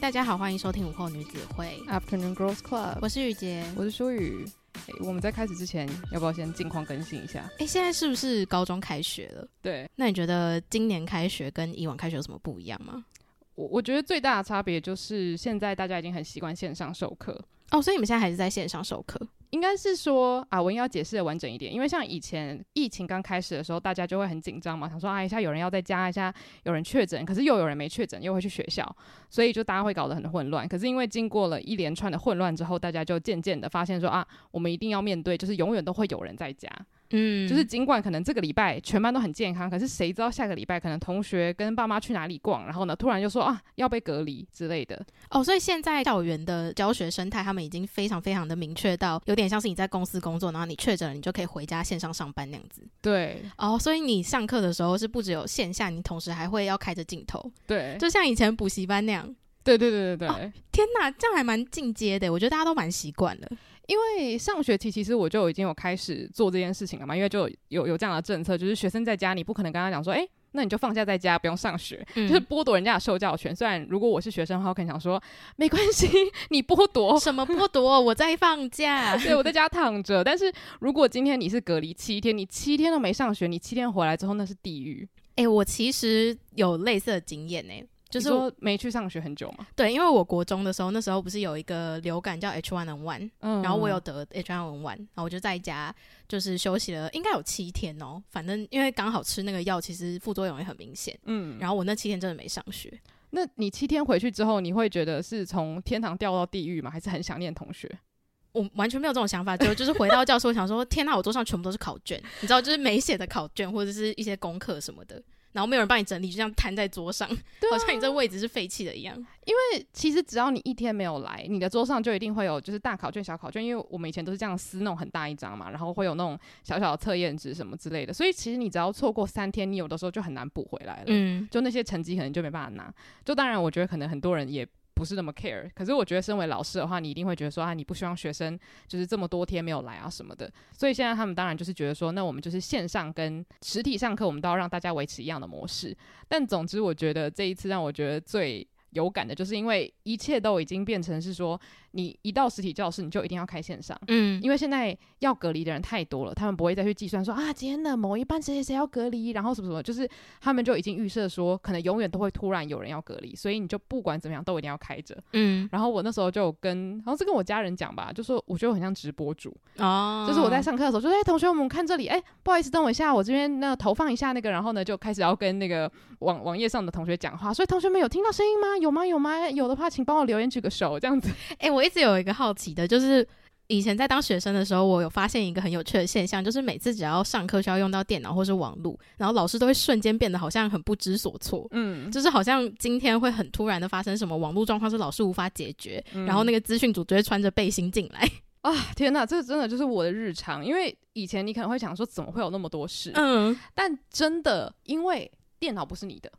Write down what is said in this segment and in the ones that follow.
大家好，欢迎收听午后女子会 Afternoon Girls Club，我是雨洁，我是舒雨。欸，我们在开始之前，要不要先近况更新一下？哎，现在是不是高中开学了？对，那你觉得今年开学跟以往开学有什么不一样吗？我我觉得最大的差别就是现在大家已经很习惯线上授课哦，所以你们现在还是在线上授课？应该是说啊，我应该要解释的完整一点，因为像以前疫情刚开始的时候，大家就会很紧张嘛，想说啊，一下有人要在家，一下有人确诊，可是又有人没确诊，又会去学校，所以就大家会搞得很混乱。可是因为经过了一连串的混乱之后，大家就渐渐的发现说啊，我们一定要面对，就是永远都会有人在家。嗯，就是尽管可能这个礼拜全班都很健康，可是谁知道下个礼拜可能同学跟爸妈去哪里逛，然后呢突然就说啊要被隔离之类的。哦，所以现在校园的教学生态，他们已经非常非常的明确到，有点像是你在公司工作，然后你确诊了，你就可以回家线上上班那样子。对。哦，所以你上课的时候是不只有线下，你同时还会要开着镜头。对。就像以前补习班那样。对对对对对。哦，天哪，这样还蛮进阶的，我觉得大家都蛮习惯了。因为上学期其实我就已经有开始做这件事情了嘛，因为就有有，这样的政策，就是学生在家，你不可能跟他讲说，哎，那你就放假在家不用上学，嗯、就是剥夺人家的受教权。虽然如果我是学生的话，我可能想说没关系，你剥夺什么剥夺？我在放假，对，我在家躺着。但是如果今天你是隔离七天，你七天都没上学，你七天回来之后那是地狱。哎，我其实有类似的经验呢。就是说没去上学很久嘛？对，因为我国中的时候，那时候不是有一个流感叫 H1N1，嗯，然后我有得 H1N1，然后我就在家就是休息了，应该有七天哦。反正因为刚好吃那个药，其实副作用也很明显，嗯。然后我那七天真的没上学。那你七天回去之后，你会觉得是从天堂掉到地狱吗？还是很想念同学？我完全没有这种想法，就就是回到教室，我想说，天哪，我桌上全部都是考卷，你知道，就是没写的考卷或者是一些功课什么的。然后没有人帮你整理，就这样摊在桌上，好像你这位置是废弃的一样。因为其实只要你一天没有来，你的桌上就一定会有就是大考卷、小考卷。因为我们以前都是这样撕那种很大一张嘛，然后会有那种小小的测验纸什么之类的。所以其实你只要错过三天，你有的时候就很难补回来了。嗯，就那些成绩可能就没办法拿。就当然，我觉得可能很多人也。不是那么 care，可是我觉得身为老师的话，你一定会觉得说啊，你不希望学生就是这么多天没有来啊什么的，所以现在他们当然就是觉得说，那我们就是线上跟实体上课，我们都要让大家维持一样的模式。但总之，我觉得这一次让我觉得最有感的，就是因为一切都已经变成是说。你一到实体教室，你就一定要开线上，嗯，因为现在要隔离的人太多了，他们不会再去计算说啊，今天的某一班谁谁谁要隔离，然后什么什么，就是他们就已经预设说，可能永远都会突然有人要隔离，所以你就不管怎么样都一定要开着，嗯。然后我那时候就跟，好像是跟我家人讲吧，就说我觉得我很像直播主哦，就是我在上课的时候，就说哎，同学，我们看这里，哎，不好意思，等我一下，我这边那投放一下那个，然后呢就开始要跟那个网网页上的同学讲话，所以同学们有听到声音吗？有吗？有吗？有的话，请帮我留言举个手，这样子。哎，我一直有一个好奇。的就是以前在当学生的时候，我有发现一个很有趣的现象，就是每次只要上课需要用到电脑或是网络，然后老师都会瞬间变得好像很不知所措，嗯，就是好像今天会很突然的发生什么网络状况是老师无法解决，嗯、然后那个资讯组就会穿着背心进来 啊！天哪，这真的就是我的日常，因为以前你可能会想说怎么会有那么多事，嗯，但真的因为电脑不是你的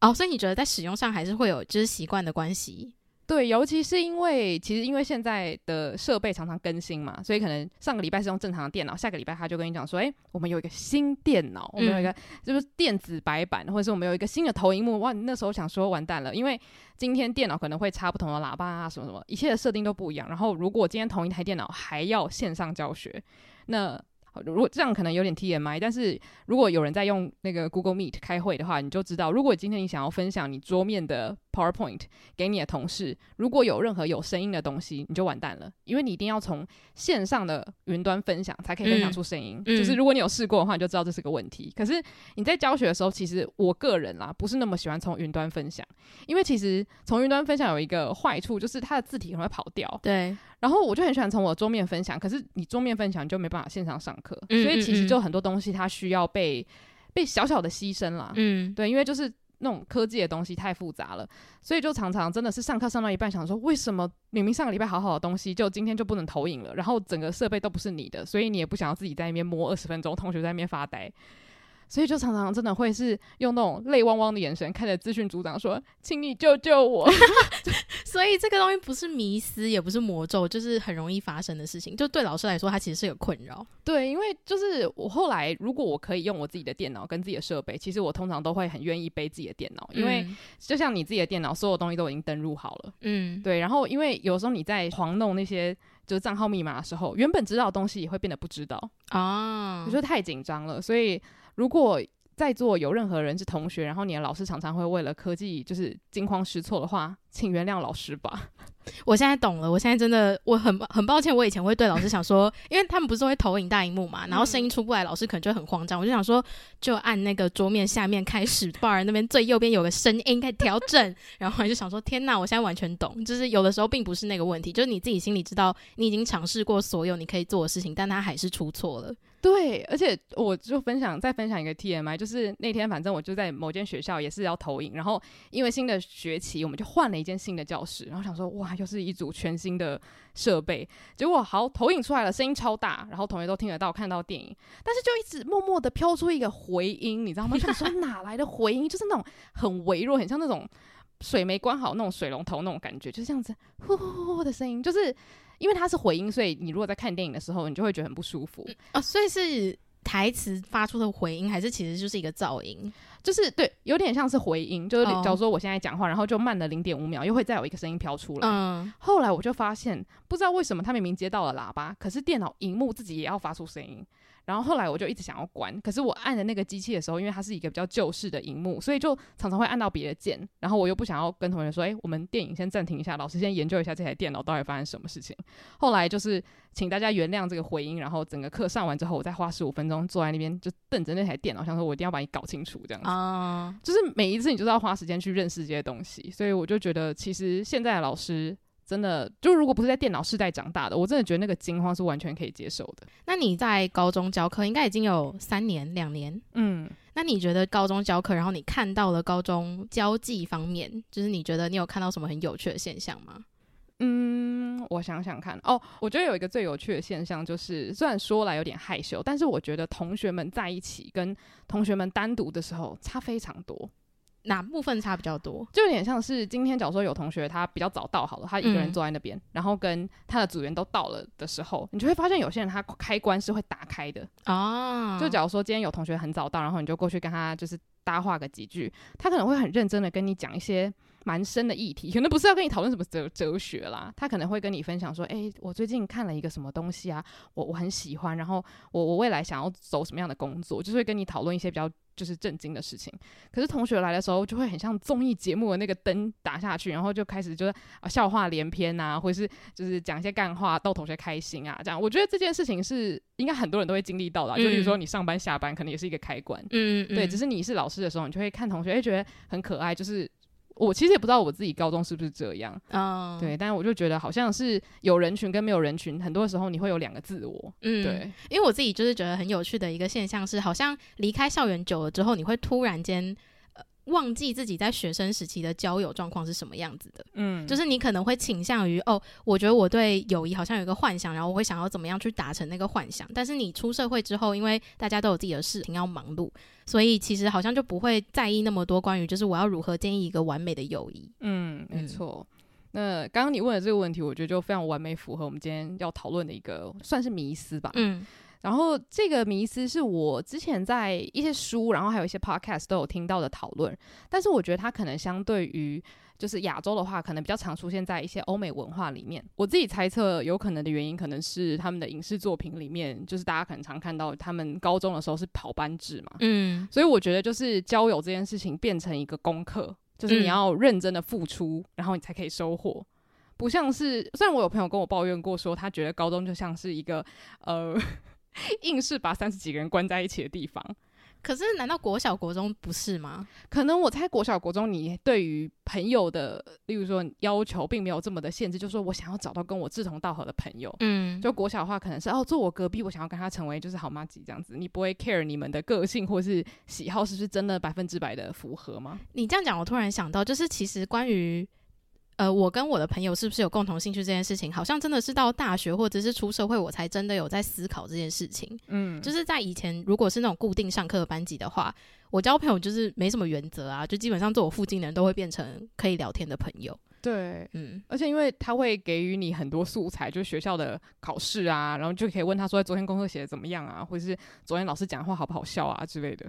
哦，所以你觉得在使用上还是会有就是习惯的关系。对，尤其是因为其实因为现在的设备常常更新嘛，所以可能上个礼拜是用正常的电脑，下个礼拜他就跟你讲说，哎，我们有一个新电脑，我们有一个就是电子白板，或者是我们有一个新的投影幕。哇，那时候想说完蛋了，因为今天电脑可能会插不同的喇叭啊，什么什么，一切的设定都不一样。然后如果今天同一台电脑还要线上教学，那。如果这样可能有点 TMI，但是如果有人在用那个 Google Meet 开会的话，你就知道，如果今天你想要分享你桌面的 PowerPoint 给你的同事，如果有任何有声音的东西，你就完蛋了，因为你一定要从线上的云端分享才可以分享出声音。嗯、就是如果你有试过的话，你就知道这是个问题。可是你在教学的时候，其实我个人啦，不是那么喜欢从云端分享，因为其实从云端分享有一个坏处，就是它的字体可能会跑掉。对。然后我就很喜欢从我桌面分享，可是你桌面分享就没办法线上上课，嗯、所以其实就很多东西它需要被被小小的牺牲啦。嗯，对，因为就是那种科技的东西太复杂了，所以就常常真的是上课上到一半，想说为什么明明上个礼拜好好的东西，就今天就不能投影了？然后整个设备都不是你的，所以你也不想要自己在那边摸二十分钟，同学在那边发呆。所以就常常真的会是用那种泪汪汪的眼神看着资讯组长说：“请你救救我。”所以这个东西不是迷思，也不是魔咒，就是很容易发生的事情。就对老师来说，他其实是个困扰。对，因为就是我后来如果我可以用我自己的电脑跟自己的设备，其实我通常都会很愿意背自己的电脑，因为就像你自己的电脑，所有东西都已经登录好了。嗯，对。然后因为有时候你在狂弄那些就是账号密码的时候，原本知道的东西也会变得不知道啊，我觉得太紧张了，所以。如果在座有任何人是同学，然后你的老师常常会为了科技就是惊慌失措的话，请原谅老师吧。我现在懂了，我现在真的我很很抱歉，我以前会对老师想说，因为他们不是会投影大荧幕嘛，然后声音出不来，老师可能就很慌张。我就想说，就按那个桌面下面开始 bar 那边最右边有个声音可以调整，然后我就想说，天哪，我现在完全懂，就是有的时候并不是那个问题，就是你自己心里知道你已经尝试过所有你可以做的事情，但他还是出错了。对，而且我就分享再分享一个 TMI，就是那天反正我就在某间学校也是要投影，然后因为新的学期我们就换了一间新的教室，然后想说哇，又是一组全新的设备，结果好投影出来了，声音超大，然后同学都听得到看到电影，但是就一直默默的飘出一个回音，你知道吗？就说 哪来的回音？就是那种很微弱，很像那种水没关好那种水龙头那种感觉，就是这样子呼呼呼呼的声音，就是。因为它是回音，所以你如果在看电影的时候，你就会觉得很不舒服。哦，所以是台词发出的回音，还是其实就是一个噪音？就是对，有点像是回音。就是假如说我现在讲话，然后就慢了零点五秒，又会再有一个声音飘出来。嗯。后来我就发现，不知道为什么他明明接到了喇叭，可是电脑荧幕自己也要发出声音。然后后来我就一直想要关，可是我按的那个机器的时候，因为它是一个比较旧式的荧幕，所以就常常会按到别的键。然后我又不想要跟同学说，哎，我们电影先暂停一下，老师先研究一下这台电脑到底发生什么事情。后来就是请大家原谅这个回音，然后整个课上完之后，我再花十五分钟坐在那边就瞪着那台电脑，想说我一定要把你搞清楚这样子。啊，就是每一次你就是要花时间去认识这些东西，所以我就觉得其实现在的老师。真的，就如果不是在电脑世代长大的，我真的觉得那个惊慌是完全可以接受的。那你在高中教课应该已经有三年、两年，嗯，那你觉得高中教课，然后你看到了高中交际方面，就是你觉得你有看到什么很有趣的现象吗？嗯，我想想看哦，我觉得有一个最有趣的现象，就是虽然说来有点害羞，但是我觉得同学们在一起跟同学们单独的时候差非常多。哪部分差比较多？就有点像是今天，假如说有同学他比较早到好了，他一个人坐在那边，嗯、然后跟他的组员都到了的时候，你就会发现有些人他开关是会打开的啊。就假如说今天有同学很早到，然后你就过去跟他就是搭话个几句，他可能会很认真的跟你讲一些蛮深的议题，可能不是要跟你讨论什么哲哲学啦，他可能会跟你分享说，哎、欸，我最近看了一个什么东西啊，我我很喜欢，然后我我未来想要走什么样的工作，就是会跟你讨论一些比较。就是震惊的事情，可是同学来的时候就会很像综艺节目的那个灯打下去，然后就开始就是啊笑话连篇呐、啊，或者是就是讲一些干话逗同学开心啊，这样。我觉得这件事情是应该很多人都会经历到的，嗯、就比如说你上班下班可能也是一个开关，嗯，嗯，对，只是你是老师的时候，你就会看同学，会，觉得很可爱，就是。我其实也不知道我自己高中是不是这样，嗯，oh. 对，但是我就觉得好像是有人群跟没有人群，很多时候你会有两个自我，嗯，对，因为我自己就是觉得很有趣的一个现象是，好像离开校园久了之后，你会突然间。忘记自己在学生时期的交友状况是什么样子的，嗯，就是你可能会倾向于哦，我觉得我对友谊好像有一个幻想，然后我会想要怎么样去达成那个幻想。但是你出社会之后，因为大家都有自己的事情要忙碌，所以其实好像就不会在意那么多关于就是我要如何建立一个完美的友谊。嗯，没错。那刚刚你问的这个问题，我觉得就非常完美符合我们今天要讨论的一个算是迷思吧。嗯。然后这个迷思是我之前在一些书，然后还有一些 podcast 都有听到的讨论，但是我觉得它可能相对于就是亚洲的话，可能比较常出现在一些欧美文化里面。我自己猜测有可能的原因，可能是他们的影视作品里面，就是大家可能常看到他们高中的时候是跑班制嘛，嗯，所以我觉得就是交友这件事情变成一个功课，就是你要认真的付出，然后你才可以收获，不像是虽然我有朋友跟我抱怨过，说他觉得高中就像是一个呃。硬是把三十几个人关在一起的地方，可是难道国小国中不是吗？可能我猜国小国中，你对于朋友的，例如说要求，并没有这么的限制，就是说我想要找到跟我志同道合的朋友。嗯，就国小的话，可能是哦，坐我隔壁，我想要跟他成为就是好妈吉这样子。你不会 care 你们的个性或是喜好是不是真的百分之百的符合吗？你这样讲，我突然想到，就是其实关于。呃，我跟我的朋友是不是有共同兴趣这件事情，好像真的是到大学或者是出社会，我才真的有在思考这件事情。嗯，就是在以前，如果是那种固定上课的班级的话，我交朋友就是没什么原则啊，就基本上坐我附近的人都会变成可以聊天的朋友。对，嗯，而且因为他会给予你很多素材，就是学校的考试啊，然后就可以问他说昨天功课写的怎么样啊，或者是昨天老师讲的话好不好笑啊之类的。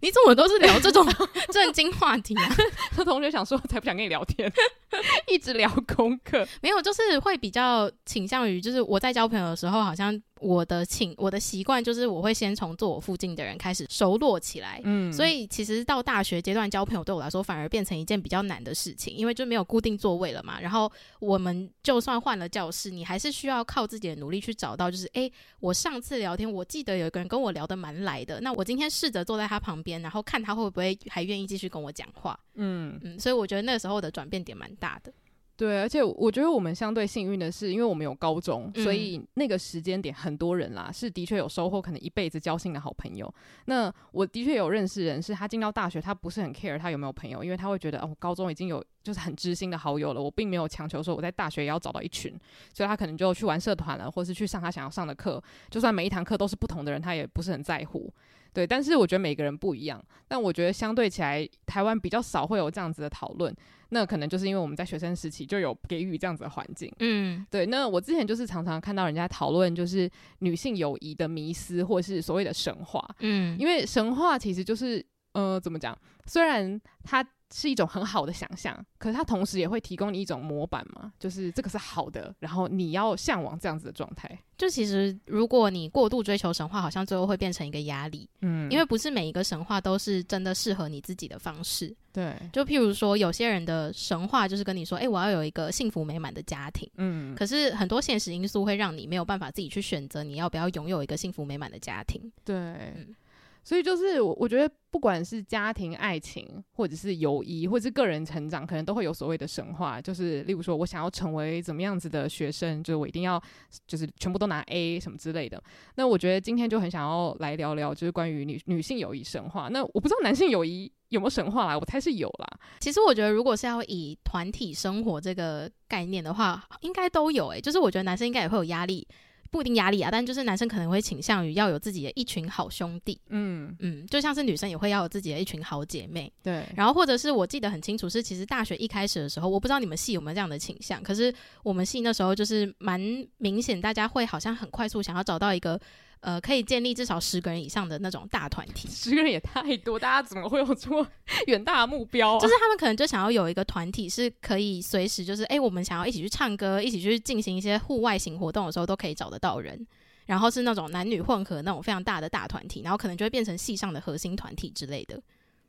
你怎么都是聊这种 正经话题啊？他同学想说，才不想跟你聊天，一直聊功课。没有，就是会比较倾向于，就是我在交朋友的时候，好像。我的请我的习惯就是我会先从坐我附近的人开始熟络起来，嗯，所以其实到大学阶段交朋友对我来说反而变成一件比较难的事情，因为就没有固定座位了嘛。然后我们就算换了教室，你还是需要靠自己的努力去找到，就是诶，我上次聊天我记得有一个人跟我聊得蛮来的，那我今天试着坐在他旁边，然后看他会不会还愿意继续跟我讲话，嗯嗯，所以我觉得那时候的转变点蛮大的。对，而且我觉得我们相对幸运的是，因为我们有高中，嗯、所以那个时间点很多人啦，是的确有收获，可能一辈子交心的好朋友。那我的确有认识人，是他进到大学，他不是很 care 他有没有朋友，因为他会觉得哦，高中已经有就是很知心的好友了，我并没有强求说我在大学也要找到一群，所以他可能就去玩社团了，或是去上他想要上的课，就算每一堂课都是不同的人，他也不是很在乎。对，但是我觉得每个人不一样，但我觉得相对起来，台湾比较少会有这样子的讨论。那可能就是因为我们在学生时期就有给予这样子的环境。嗯，对。那我之前就是常常看到人家讨论，就是女性友谊的迷思，或是所谓的神话。嗯，因为神话其实就是，呃，怎么讲？虽然它。是一种很好的想象，可是它同时也会提供你一种模板嘛，就是这个是好的，然后你要向往这样子的状态。就其实如果你过度追求神话，好像最后会变成一个压力。嗯，因为不是每一个神话都是真的适合你自己的方式。对，就譬如说有些人的神话就是跟你说，哎、欸，我要有一个幸福美满的家庭。嗯，可是很多现实因素会让你没有办法自己去选择你要不要拥有一个幸福美满的家庭。对。嗯所以就是我，我觉得不管是家庭、爱情，或者是友谊，或者是个人成长，可能都会有所谓的神话。就是例如说，我想要成为怎么样子的学生，就是我一定要就是全部都拿 A 什么之类的。那我觉得今天就很想要来聊聊，就是关于女女性友谊神话。那我不知道男性友谊有没有神话啦，我猜是有啦。其实我觉得，如果是要以团体生活这个概念的话，应该都有诶、就是我觉得男生应该也会有压力。不一定压力啊，但就是男生可能会倾向于要有自己的一群好兄弟，嗯嗯，就像是女生也会要有自己的一群好姐妹，对。然后或者是我记得很清楚，是其实大学一开始的时候，我不知道你们系有没有这样的倾向，可是我们系那时候就是蛮明显，大家会好像很快速想要找到一个。呃，可以建立至少十个人以上的那种大团体，十个人也太多，大家怎么会有这么 远大的目标啊？就是他们可能就想要有一个团体，是可以随时就是，哎、欸，我们想要一起去唱歌，一起去进行一些户外型活动的时候，都可以找得到人。然后是那种男女混合那种非常大的大团体，然后可能就会变成系上的核心团体之类的。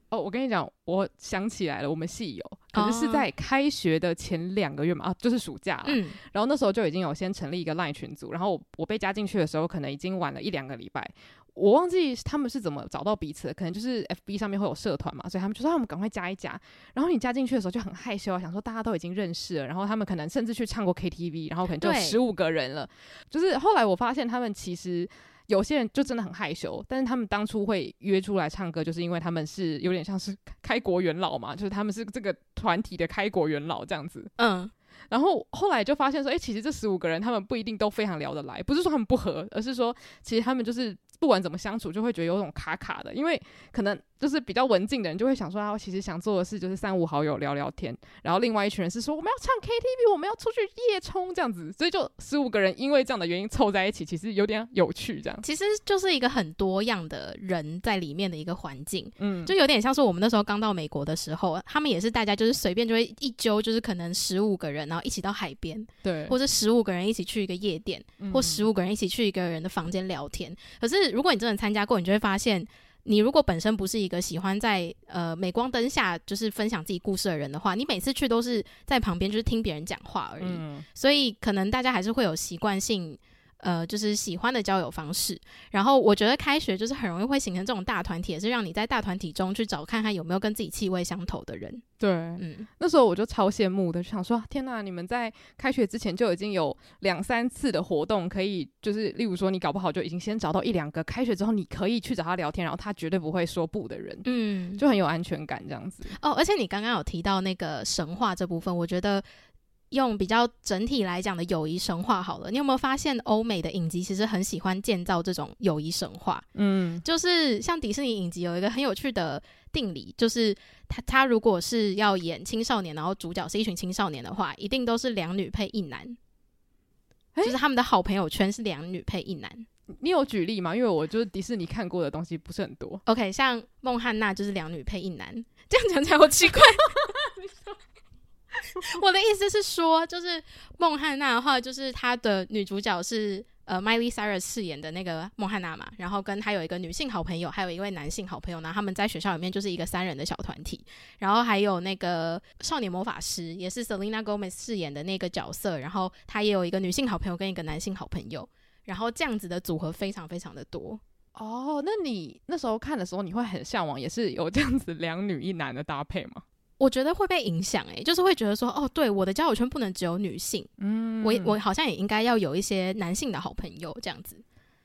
哦，我跟你讲，我想起来了，我们系有，可是是在开学的前两个月嘛，啊，就是暑假了。嗯，然后那时候就已经有先成立一个 LINE 群组，然后我，我被加进去的时候，可能已经晚了一两个礼拜，我忘记他们是怎么找到彼此的，可能就是 FB 上面会有社团嘛，所以他们就说他们赶快加一加。然后你加进去的时候就很害羞啊，想说大家都已经认识了，然后他们可能甚至去唱过 KTV，然后可能就十五个人了。就是后来我发现他们其实。有些人就真的很害羞，但是他们当初会约出来唱歌，就是因为他们是有点像是开国元老嘛，就是他们是这个团体的开国元老这样子。嗯，然后后来就发现说，哎、欸，其实这十五个人他们不一定都非常聊得来，不是说他们不合，而是说其实他们就是不管怎么相处，就会觉得有种卡卡的，因为可能。就是比较文静的人就会想说啊，我其实想做的事就是三五好友聊聊天，然后另外一群人是说我们要唱 KTV，我们要出去夜冲这样子，所以就十五个人因为这样的原因凑在一起，其实有点有趣这样。其实就是一个很多样的人在里面的一个环境，嗯，就有点像是我们那时候刚到美国的时候，他们也是大家就是随便就会一揪，就是可能十五个人，然后一起到海边，对，或者十五个人一起去一个夜店，嗯、或十五个人一起去一个人的房间聊天。可是如果你真的参加过，你就会发现。你如果本身不是一个喜欢在呃镁光灯下就是分享自己故事的人的话，你每次去都是在旁边就是听别人讲话而已，嗯、所以可能大家还是会有习惯性。呃，就是喜欢的交友方式。然后我觉得开学就是很容易会形成这种大团体，也是让你在大团体中去找看看有没有跟自己气味相投的人。对，嗯，那时候我就超羡慕的，就想说天哪，你们在开学之前就已经有两三次的活动，可以就是例如说你搞不好就已经先找到一两个开学之后你可以去找他聊天，然后他绝对不会说不的人，嗯，就很有安全感这样子。哦，而且你刚刚有提到那个神话这部分，我觉得。用比较整体来讲的友谊神话好了，你有没有发现欧美的影集其实很喜欢建造这种友谊神话？嗯，就是像迪士尼影集有一个很有趣的定理，就是他他如果是要演青少年，然后主角是一群青少年的话，一定都是两女配一男，欸、就是他们的好朋友圈是两女配一男。你有举例吗？因为我就是迪士尼看过的东西不是很多。OK，像孟汉娜就是两女配一男，这样讲起来好奇怪。我的意思是说，就是孟汉娜的话，就是她的女主角是呃 Miley Cyrus 饰演的那个孟汉娜嘛，然后跟她有一个女性好朋友，还有一位男性好朋友，然后他们在学校里面就是一个三人的小团体，然后还有那个少年魔法师，也是 Selena Gomez 饰演的那个角色，然后她也有一个女性好朋友跟一个男性好朋友，然后这样子的组合非常非常的多。哦，那你那时候看的时候，你会很向往，也是有这样子两女一男的搭配吗？我觉得会被影响，诶，就是会觉得说，哦，对，我的交友圈不能只有女性，嗯，我我好像也应该要有一些男性的好朋友这样子。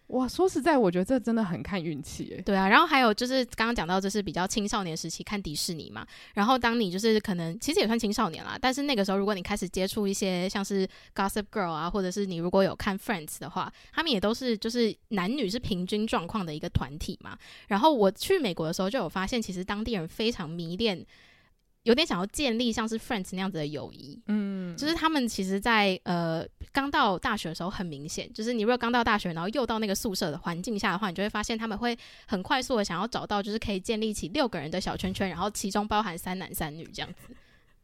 哇，说实在，我觉得这真的很看运气，诶。对啊，然后还有就是刚刚讲到，就是比较青少年时期看迪士尼嘛，然后当你就是可能其实也算青少年啦，但是那个时候如果你开始接触一些像是 Gossip Girl 啊，或者是你如果有看 Friends 的话，他们也都是就是男女是平均状况的一个团体嘛。然后我去美国的时候就有发现，其实当地人非常迷恋。有点想要建立像是 Friends 那样子的友谊，嗯，就是他们其实在，在呃刚到大学的时候很明显，就是你如果刚到大学，然后又到那个宿舍的环境下的话，你就会发现他们会很快速的想要找到，就是可以建立起六个人的小圈圈，然后其中包含三男三女这样子。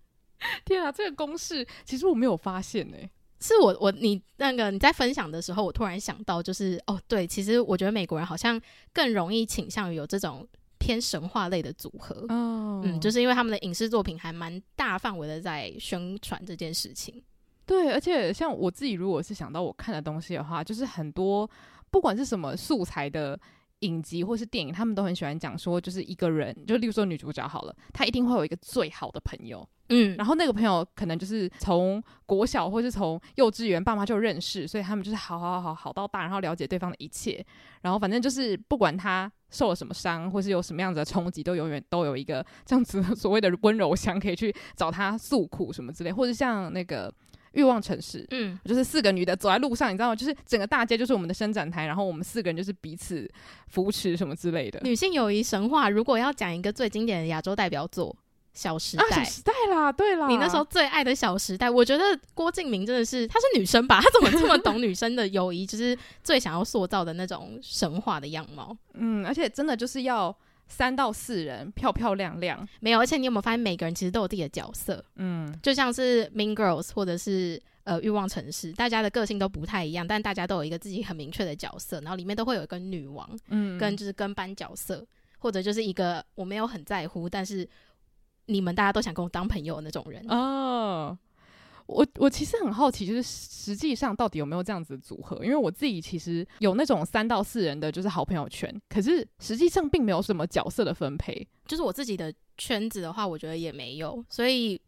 天啊，这个公式其实我没有发现呢、欸，是我我你那个你在分享的时候，我突然想到，就是哦对，其实我觉得美国人好像更容易倾向于有这种。偏神话类的组合，oh. 嗯，就是因为他们的影视作品还蛮大范围的在宣传这件事情。对，而且像我自己，如果是想到我看的东西的话，就是很多不管是什么素材的影集或是电影，他们都很喜欢讲说，就是一个人，就例如说女主角好了，她一定会有一个最好的朋友。嗯，然后那个朋友可能就是从国小或是从幼稚园爸妈就认识，所以他们就是好好好好到大，然后了解对方的一切，然后反正就是不管他受了什么伤，或是有什么样子的冲击，都永远都有一个这样子 所谓的温柔乡可以去找他诉苦什么之类，或者像那个欲望城市，嗯，就是四个女的走在路上，你知道吗？就是整个大街就是我们的伸展台，然后我们四个人就是彼此扶持什么之类的。女性友谊神话，如果要讲一个最经典的亚洲代表作。小时代，啊、小时代啦，对啦，你那时候最爱的小时代，我觉得郭敬明真的是，她是女生吧？她怎么这么懂女生的友谊？就是最想要塑造的那种神话的样貌。嗯，而且真的就是要三到四人，漂漂亮亮。没有，而且你有没有发现，每个人其实都有自己的角色？嗯，就像是 Mean Girls 或者是呃欲望城市，大家的个性都不太一样，但大家都有一个自己很明确的角色，然后里面都会有一个女王，嗯，跟就是跟班角色，或者就是一个我没有很在乎，但是。你们大家都想跟我当朋友的那种人哦，我我其实很好奇，就是实际上到底有没有这样子的组合？因为我自己其实有那种三到四人的，就是好朋友圈，可是实际上并没有什么角色的分配。就是我自己的圈子的话，我觉得也没有，所以。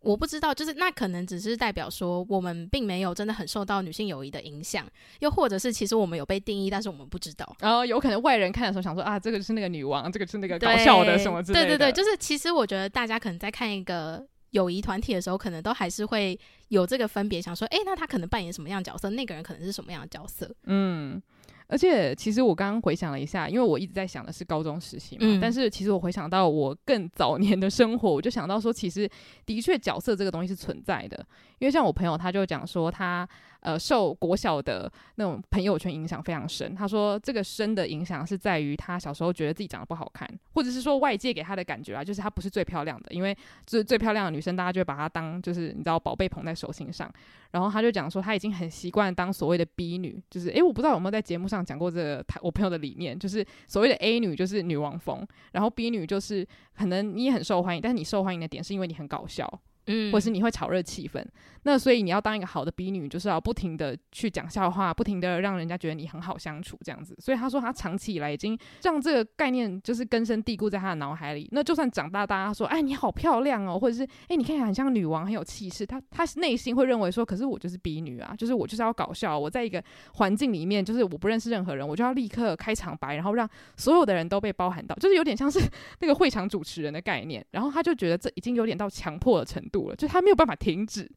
我不知道，就是那可能只是代表说，我们并没有真的很受到女性友谊的影响，又或者是其实我们有被定义，但是我们不知道。然后、哦、有可能外人看的时候想说啊，这个是那个女王，这个是那个搞笑的什么之类的。对对对，就是其实我觉得大家可能在看一个友谊团体的时候，可能都还是会有这个分别，想说，诶，那他可能扮演什么样的角色？那个人可能是什么样的角色？嗯。而且，其实我刚刚回想了一下，因为我一直在想的是高中时期嘛。嗯、但是，其实我回想到我更早年的生活，我就想到说，其实的确角色这个东西是存在的。因为像我朋友，他就讲说他。呃，受国小的那种朋友圈影响非常深。他说，这个深的影响是在于他小时候觉得自己长得不好看，或者是说外界给他的感觉啊，就是他不是最漂亮的。因为就是最漂亮的女生，大家就会把她当就是你知道宝贝捧在手心上。然后他就讲说，他已经很习惯当所谓的 B 女，就是诶，我不知道有没有在节目上讲过这个他我朋友的理念，就是所谓的 A 女就是女王风，然后 B 女就是可能你也很受欢迎，但是你受欢迎的点是因为你很搞笑。嗯，或是你会炒热气氛，那所以你要当一个好的 B 女，就是要不停的去讲笑话，不停的让人家觉得你很好相处这样子。所以他说他长期以来已经让这个概念就是根深蒂固在他的脑海里。那就算长大，大家说哎你好漂亮哦，或者是哎你看起来很像女王，很有气势，他他内心会认为说，可是我就是 B 女啊，就是我就是要搞笑，我在一个环境里面，就是我不认识任何人，我就要立刻开场白，然后让所有的人都被包含到，就是有点像是 那个会场主持人的概念。然后他就觉得这已经有点到强迫的程度。就他没有办法停止，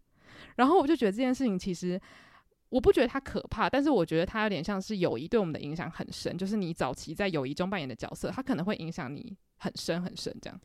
然后我就觉得这件事情其实。我不觉得他可怕，但是我觉得他有点像是友谊对我们的影响很深，就是你早期在友谊中扮演的角色，它可能会影响你很深很深。这样，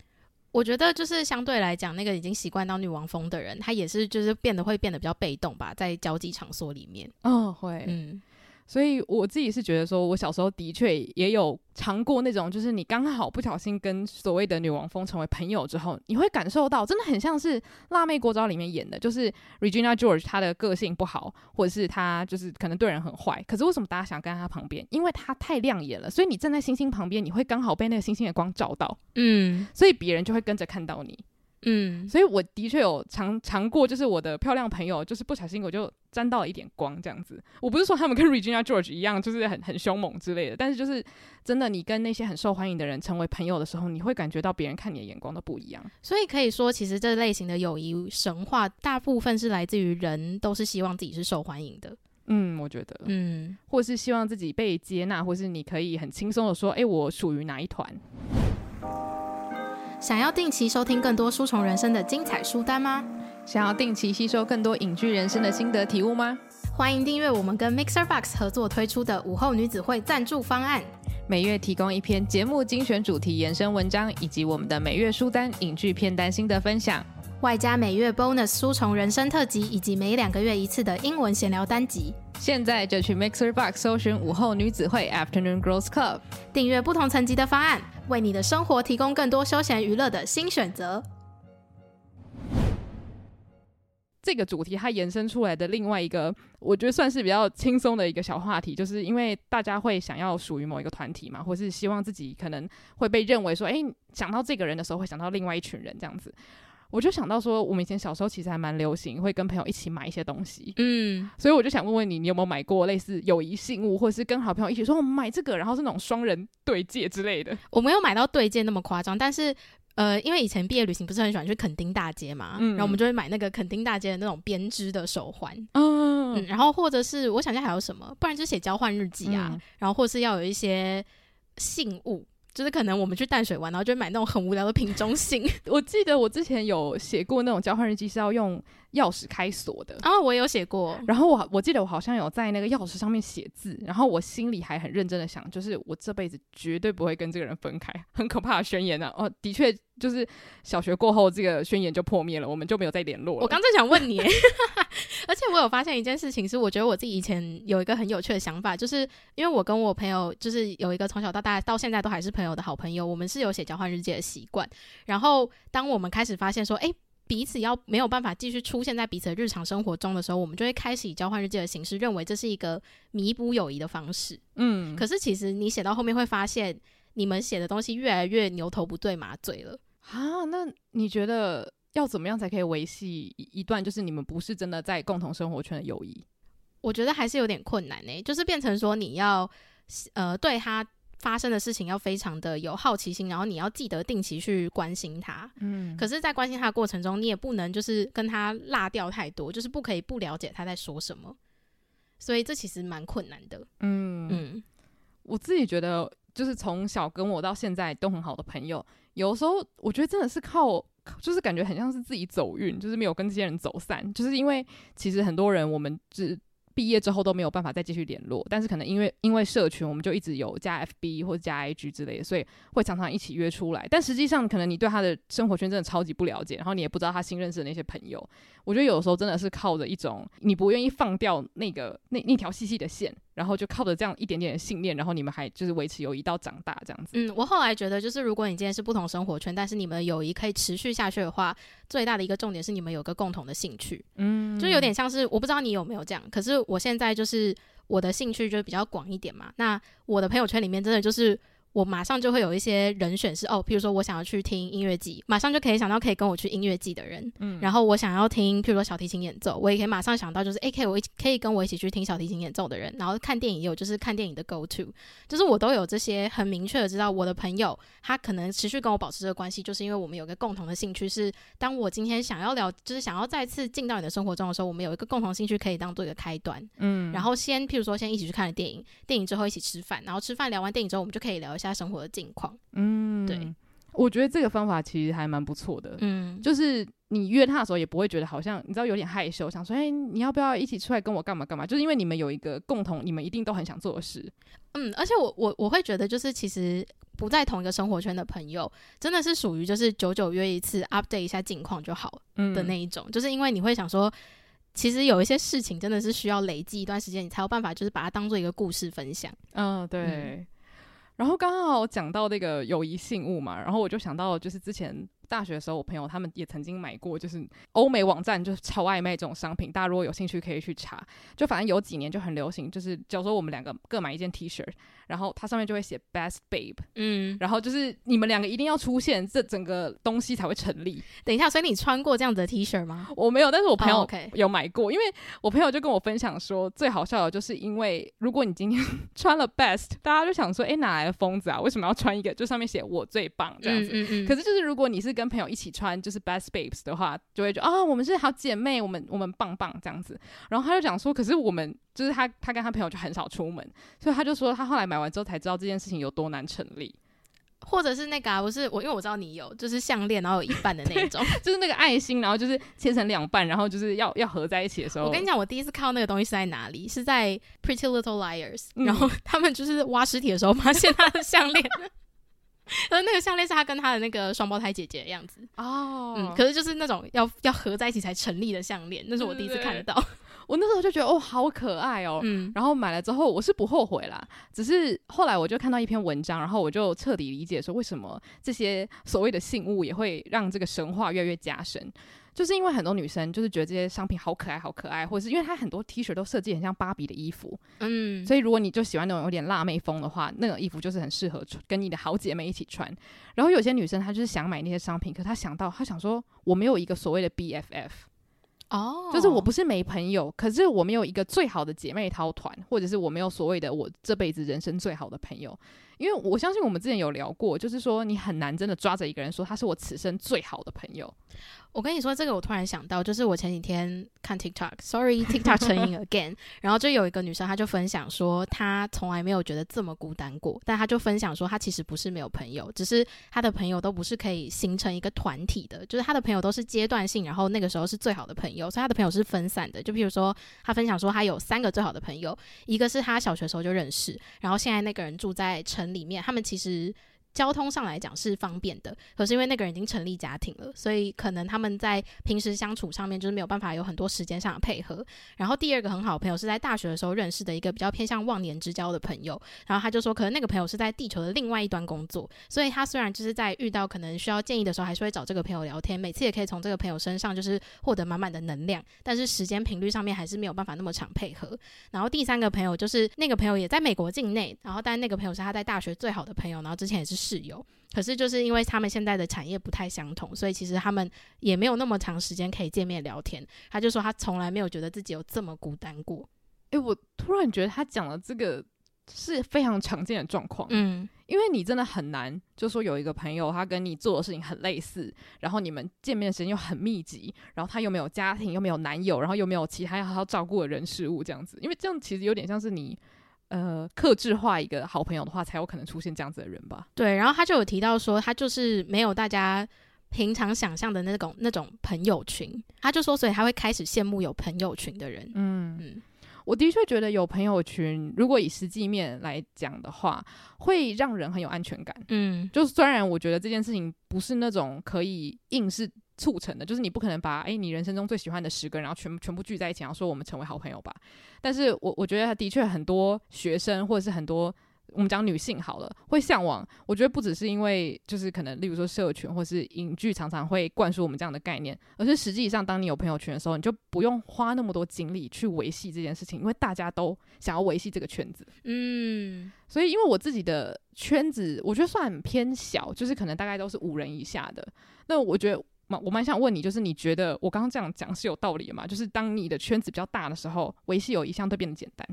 我觉得就是相对来讲，那个已经习惯到女王风的人，他也是就是变得会变得比较被动吧，在交际场所里面。哦，会，嗯。所以我自己是觉得说，我小时候的确也有尝过那种，就是你刚好不小心跟所谓的女王蜂成为朋友之后，你会感受到真的很像是《辣妹过招》里面演的，就是 Regina George 她的个性不好，或者是她就是可能对人很坏，可是为什么大家想跟她旁边？因为她太亮眼了，所以你站在星星旁边，你会刚好被那个星星的光照到，嗯，所以别人就会跟着看到你。嗯，所以我的确有尝尝过，就是我的漂亮朋友，就是不小心我就沾到了一点光这样子。我不是说他们跟 Regina George 一样，就是很很凶猛之类的，但是就是真的，你跟那些很受欢迎的人成为朋友的时候，你会感觉到别人看你的眼光都不一样。所以可以说，其实这类型的友谊神话，大部分是来自于人都是希望自己是受欢迎的。嗯，我觉得，嗯，或是希望自己被接纳，或是你可以很轻松的说，哎、欸，我属于哪一团。想要定期收听更多书虫人生的精彩书单吗？想要定期吸收更多影剧人生的心得体悟吗？欢迎订阅我们跟 Mixer Box 合作推出的午后女子会赞助方案，每月提供一篇节目精选主题延伸文章，以及我们的每月书单影剧片单心得分享，外加每月 bonus 书虫人生特辑，以及每两个月一次的英文闲聊单集。现在就去 Mixer Box 搜寻午后女子会 Afternoon Girls Club，订阅不同层级的方案，为你的生活提供更多休闲娱乐的新选择。这个主题它延伸出来的另外一个，我觉得算是比较轻松的一个小话题，就是因为大家会想要属于某一个团体嘛，或是希望自己可能会被认为说，哎，想到这个人的时候会想到另外一群人这样子。我就想到说，我们以前小时候其实还蛮流行，会跟朋友一起买一些东西。嗯，所以我就想问问你，你有没有买过类似友谊信物，或者是跟好朋友一起说我们买这个，然后是那种双人对戒之类的？我没有买到对戒那么夸张，但是呃，因为以前毕业旅行不是很喜欢去垦丁大街嘛，嗯，然后我们就会买那个垦丁大街的那种编织的手环。嗯，嗯，然后或者是我想一下还有什么，不然就写交换日记啊，嗯，然后或是要有一些信物。就是可能我们去淡水玩，然后就买那种很无聊的瓶中信。我记得我之前有写过那种交换日记是要用钥匙开锁的，然后我也有写过。然后我我记得我好像有在那个钥匙上面写字，然后我心里还很认真的想，就是我这辈子绝对不会跟这个人分开，很可怕的宣言啊！哦，的确，就是小学过后这个宣言就破灭了，我们就没有再联络了。我刚正想问你，而且我有发现一件事情，是我觉得我自己以前有一个很有趣的想法，就是因为我跟我朋友就是有一个从小到大到现在都还是朋友的好朋友，我们是有写交换日记的习惯。然后当我们开始发现说，哎。彼此要没有办法继续出现在彼此的日常生活中的时候，我们就会开始以交换日记的形式，认为这是一个弥补友谊的方式。嗯，可是其实你写到后面会发现，你们写的东西越来越牛头不对马嘴了啊！那你觉得要怎么样才可以维系一段就是你们不是真的在共同生活圈的友谊？我觉得还是有点困难呢、欸，就是变成说你要呃对他。发生的事情要非常的有好奇心，然后你要记得定期去关心他。嗯，可是，在关心他的过程中，你也不能就是跟他落掉太多，就是不可以不了解他在说什么。所以这其实蛮困难的。嗯嗯，我自己觉得，就是从小跟我到现在都很好的朋友，有时候我觉得真的是靠，就是感觉很像是自己走运，就是没有跟这些人走散，就是因为其实很多人我们只。毕业之后都没有办法再继续联络，但是可能因为因为社群，我们就一直有加 FB 或者加 IG 之类的，所以会常常一起约出来。但实际上，可能你对他的生活圈真的超级不了解，然后你也不知道他新认识的那些朋友。我觉得有时候真的是靠着一种你不愿意放掉那个那那条细细的线。然后就靠着这样一点点的信念，然后你们还就是维持友谊到长大这样子。嗯，我后来觉得，就是如果你今天是不同生活圈，但是你们的友谊可以持续下去的话，最大的一个重点是你们有个共同的兴趣。嗯，就有点像是我不知道你有没有这样，可是我现在就是我的兴趣就比较广一点嘛。那我的朋友圈里面真的就是。我马上就会有一些人选是哦，譬如说我想要去听音乐季，马上就可以想到可以跟我去音乐季的人。嗯，然后我想要听譬如说小提琴演奏，我也可以马上想到就是诶，可以我一可以跟我一起去听小提琴演奏的人。然后看电影也有就是看电影的 go to，就是我都有这些很明确的知道我的朋友他可能持续跟我保持这个关系，就是因为我们有个共同的兴趣是，当我今天想要聊就是想要再次进到你的生活中的时候，我们有一个共同兴趣可以当做一个开端。嗯，然后先譬如说先一起去看了电影，电影之后一起吃饭，然后吃饭聊完电影之后，我们就可以聊一下生活的近况。嗯，对，我觉得这个方法其实还蛮不错的，嗯，就是你约他的时候也不会觉得好像你知道有点害羞，想说，哎，你要不要一起出来跟我干嘛干嘛？就是因为你们有一个共同，你们一定都很想做的事，嗯，而且我我我会觉得就是其实不在同一个生活圈的朋友，真的是属于就是久久约一次，update 一下近况就好的那一种，嗯，就是因为你会想说，其实有一些事情真的是需要累积一段时间，你才有办法就是把它当做一个故事分享，嗯，对。嗯然后刚刚好讲到那个友谊信物嘛，然后我就想到就是之前。大学的时候，我朋友他们也曾经买过，就是欧美网站就是超爱卖这种商品。大家如果有兴趣，可以去查。就反正有几年就很流行，就是假如说我们两个各买一件 T 恤，然后它上面就会写 Best Babe，嗯，然后就是你们两个一定要出现，这整个东西才会成立。等一下，所以你穿过这样子的 T 恤吗？我没有，但是我朋友有买过。Oh, 因为我朋友就跟我分享说，最好笑的就是因为如果你今天 穿了 Best，大家就想说，哎，哪来的疯子啊？为什么要穿一个就上面写我最棒这样子？嗯嗯嗯。可是就是如果你是跟朋友一起穿。就是 best babes 的话，就会觉得啊、哦，我们是好姐妹，我们我们棒棒这样子。然后他就讲说，可是我们就是他，他跟他朋友就很少出门，所以他就说他后来买完之后才知道这件事情有多难成立。或者是那个啊，不是我，因为我知道你有，就是项链，然后有一半的那种，就是那个爱心，然后就是切成两半，然后就是要要合在一起的时候。我跟你讲，我第一次看到那个东西是在哪里？是在 Pretty Little Liars，、嗯、然后他们就是挖尸体的时候发现他的项链。而那个项链是他跟他的那个双胞胎姐姐的样子哦，嗯，可是就是那种要要合在一起才成立的项链，那是我第一次看得到。我那时候就觉得哦，好可爱哦，嗯，然后买了之后我是不后悔啦，只是后来我就看到一篇文章，然后我就彻底理解说为什么这些所谓的信物也会让这个神话越来越加深。就是因为很多女生就是觉得这些商品好可爱，好可爱，或者是因为它很多 T 恤都设计很像芭比的衣服，嗯，所以如果你就喜欢那种有点辣妹风的话，那个衣服就是很适合穿，跟你的好姐妹一起穿。然后有些女生她就是想买那些商品，可她想到她想说我没有一个所谓的 BFF，哦，就是我不是没朋友，可是我没有一个最好的姐妹淘团，或者是我没有所谓的我这辈子人生最好的朋友。因为我相信我们之前有聊过，就是说你很难真的抓着一个人说他是我此生最好的朋友。我跟你说这个，我突然想到，就是我前几天看 TikTok，Sorry TikTok 成瘾 again，然后就有一个女生，她就分享说，她从来没有觉得这么孤单过，但她就分享说，她其实不是没有朋友，只是她的朋友都不是可以形成一个团体的，就是她的朋友都是阶段性，然后那个时候是最好的朋友，所以她的朋友是分散的。就比如说，她分享说，她有三个最好的朋友，一个是她小学时候就认识，然后现在那个人住在城里面，他们其实。交通上来讲是方便的，可是因为那个人已经成立家庭了，所以可能他们在平时相处上面就是没有办法有很多时间上的配合。然后第二个很好的朋友是在大学的时候认识的一个比较偏向忘年之交的朋友，然后他就说，可能那个朋友是在地球的另外一端工作，所以他虽然就是在遇到可能需要建议的时候，还是会找这个朋友聊天，每次也可以从这个朋友身上就是获得满满的能量，但是时间频率上面还是没有办法那么长配合。然后第三个朋友就是那个朋友也在美国境内，然后但那个朋友是他在大学最好的朋友，然后之前也是室友。可是就是因为他们现在的产业不太相同，所以其实他们也没有那么长时间可以见面聊天。他就说他从来没有觉得自己有这么孤单过。诶、欸，我突然觉得他讲的这个是非常常见的状况。嗯，因为你真的很难，就说有一个朋友他跟你做的事情很类似，然后你们见面的时间又很密集，然后他又没有家庭，又没有男友，然后又没有其他要好好照顾的人事物这样子。因为这样其实有点像是你。呃，克制化一个好朋友的话，才有可能出现这样子的人吧？对，然后他就有提到说，他就是没有大家平常想象的那种那种朋友群。他就说，所以他会开始羡慕有朋友群的人。嗯嗯，我的确觉得有朋友群，如果以实际面来讲的话，会让人很有安全感。嗯，就是虽然我觉得这件事情不是那种可以硬是。促成的，就是你不可能把哎、欸，你人生中最喜欢的十个人，然后全全部聚在一起，然后说我们成为好朋友吧。但是我我觉得的确很多学生或者是很多我们讲女性好了，会向往。我觉得不只是因为就是可能，例如说社群或是影剧常常会灌输我们这样的概念，而是实际上当你有朋友圈的时候，你就不用花那么多精力去维系这件事情，因为大家都想要维系这个圈子。嗯，所以因为我自己的圈子，我觉得算偏小，就是可能大概都是五人以下的。那我觉得。我蛮想问你，就是你觉得我刚刚这样讲是有道理的吗？就是当你的圈子比较大的时候，维系友谊相对变得简单。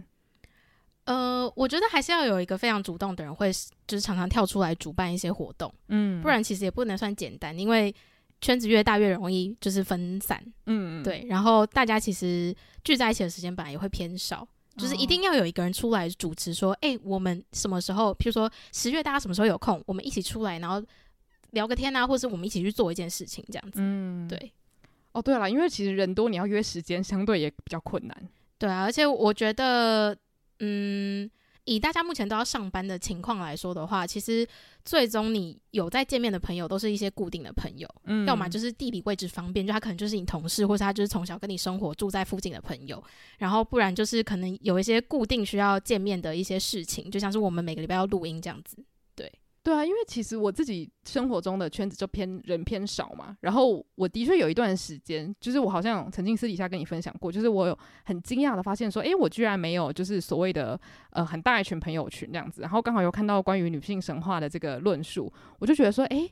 呃，我觉得还是要有一个非常主动的人，会就是常常跳出来主办一些活动，嗯，不然其实也不能算简单，因为圈子越大越容易就是分散，嗯，对。然后大家其实聚在一起的时间本来也会偏少，就是一定要有一个人出来主持，说，哎、我们什么时候，譬如说十月大家什么时候有空，我们一起出来，然后。聊个天啊，或是我们一起去做一件事情这样子。嗯，对。哦，对了，因为其实人多，你要约时间相对也比较困难。对啊，而且我觉得，嗯。以大家目前都要上班的情况来说的话，其实最终你有在见面的朋友都是一些固定的朋友，嗯，要么就是地理位置方便，就他可能就是你同事，或是他就是从小跟你生活住在附近的朋友，然后不然就是可能有一些固定需要见面的一些事情，就像是我们每个礼拜要录音这样子。对啊，因为其实我自己生活中的圈子就偏人偏少嘛，然后我的确有一段时间，就是我好像曾经私底下跟你分享过，就是我有很惊讶的发现说，诶，我居然没有就是所谓的呃很大一群朋友群这样子，然后刚好有看到关于女性神话的这个论述，我就觉得说，诶，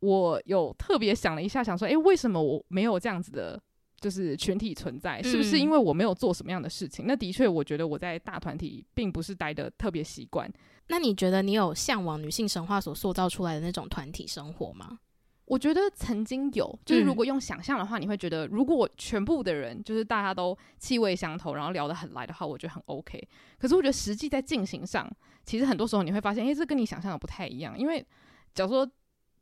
我有特别想了一下，想说，诶，为什么我没有这样子的，就是群体存在，是不是因为我没有做什么样的事情？嗯、那的确，我觉得我在大团体并不是待的特别习惯。那你觉得你有向往女性神话所塑造出来的那种团体生活吗？我觉得曾经有，就是如果用想象的话，嗯、你会觉得如果全部的人就是大家都气味相投，然后聊得很来的话，我觉得很 OK。可是我觉得实际在进行上，其实很多时候你会发现，诶，这跟你想象的不太一样。因为假如说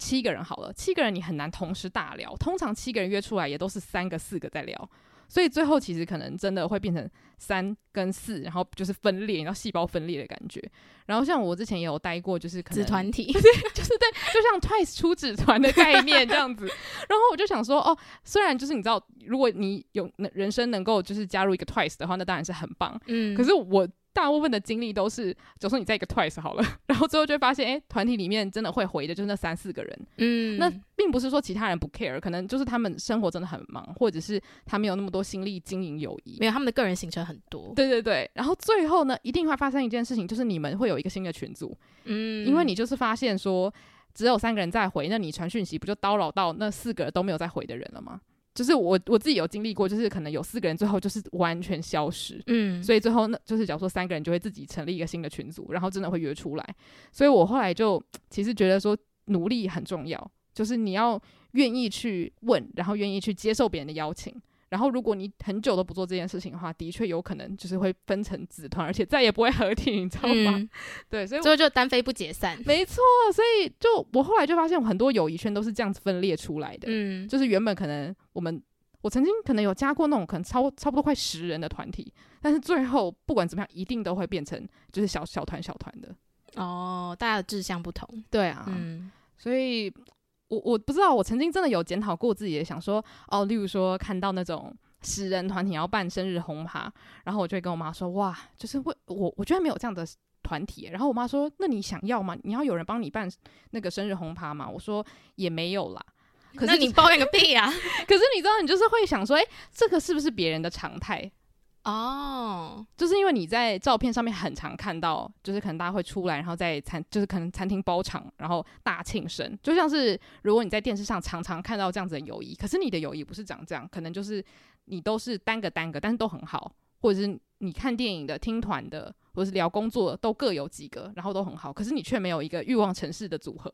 七个人好了，七个人你很难同时大聊，通常七个人约出来也都是三个四个在聊。所以最后其实可能真的会变成三跟四，然后就是分裂，然后细胞分裂的感觉。然后像我之前也有待过，就是可能子团体，就是对，就像 Twice 出纸团的概念这样子。然后我就想说，哦，虽然就是你知道，如果你有人生能够就是加入一个 Twice 的话，那当然是很棒。嗯，可是我。大部分的经历都是，就说你在一个 Twice 好了，然后最后就会发现，哎、欸，团体里面真的会回的就是那三四个人。嗯，那并不是说其他人不 care，可能就是他们生活真的很忙，或者是他没有那么多心力经营友谊，没有他们的个人行程很多。对对对，然后最后呢，一定会发生一件事情，就是你们会有一个新的群组。嗯，因为你就是发现说，只有三个人在回，那你传讯息不就叨扰到那四个人都没有在回的人了吗？就是我我自己有经历过，就是可能有四个人最后就是完全消失，嗯，所以最后那就是假如说三个人就会自己成立一个新的群组，然后真的会约出来。所以我后来就其实觉得说努力很重要，就是你要愿意去问，然后愿意去接受别人的邀请。然后，如果你很久都不做这件事情的话，的确有可能就是会分成子团，而且再也不会合体，你知道吗？嗯、对，所以最后就单飞不解散。没错，所以就我后来就发现，很多友谊圈都是这样子分裂出来的。嗯，就是原本可能我们我曾经可能有加过那种可能超差不多快十人的团体，但是最后不管怎么样，一定都会变成就是小小团小团的。哦，大家的志向不同。对啊，嗯，所以。我我不知道，我曾经真的有检讨过自己，想说哦，例如说看到那种十人团体要办生日红趴，然后我就会跟我妈说，哇，就是为我我居然没有这样的团体，然后我妈说，那你想要吗？你要有人帮你办那个生日红趴吗？我说也没有啦。可是你抱怨个屁啊！可是你知道，你就是会想说，诶，这个是不是别人的常态？哦就是因为你在照片上面很常看到，就是可能大家会出来，然后在餐，就是可能餐厅包场，然后大庆生，就像是如果你在电视上常常看到这样子的友谊，可是你的友谊不是长这样，可能就是你都是单个单个，但是都很好，或者是你看电影的、听团的，或是聊工作，都各有几个，然后都很好，可是你却没有一个欲望城市的组合，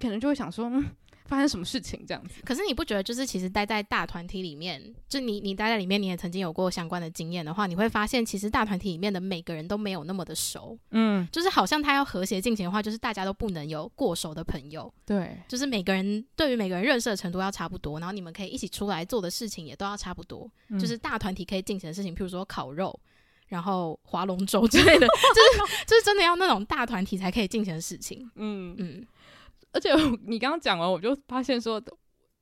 可能就会想说，嗯。发生什么事情这样子？可是你不觉得，就是其实待在大团体里面，就你你待在里面，你也曾经有过相关的经验的话，你会发现，其实大团体里面的每个人都没有那么的熟。嗯，就是好像他要和谐进行的话，就是大家都不能有过熟的朋友。对，就是每个人对于每个人认识的程度要差不多，然后你们可以一起出来做的事情也都要差不多。嗯，就是大团体可以进行的事情，譬如说烤肉，然后划龙舟之类的，就是 就是真的要那种大团体才可以进行的事情。嗯嗯。嗯而且你刚刚讲完，我就发现说，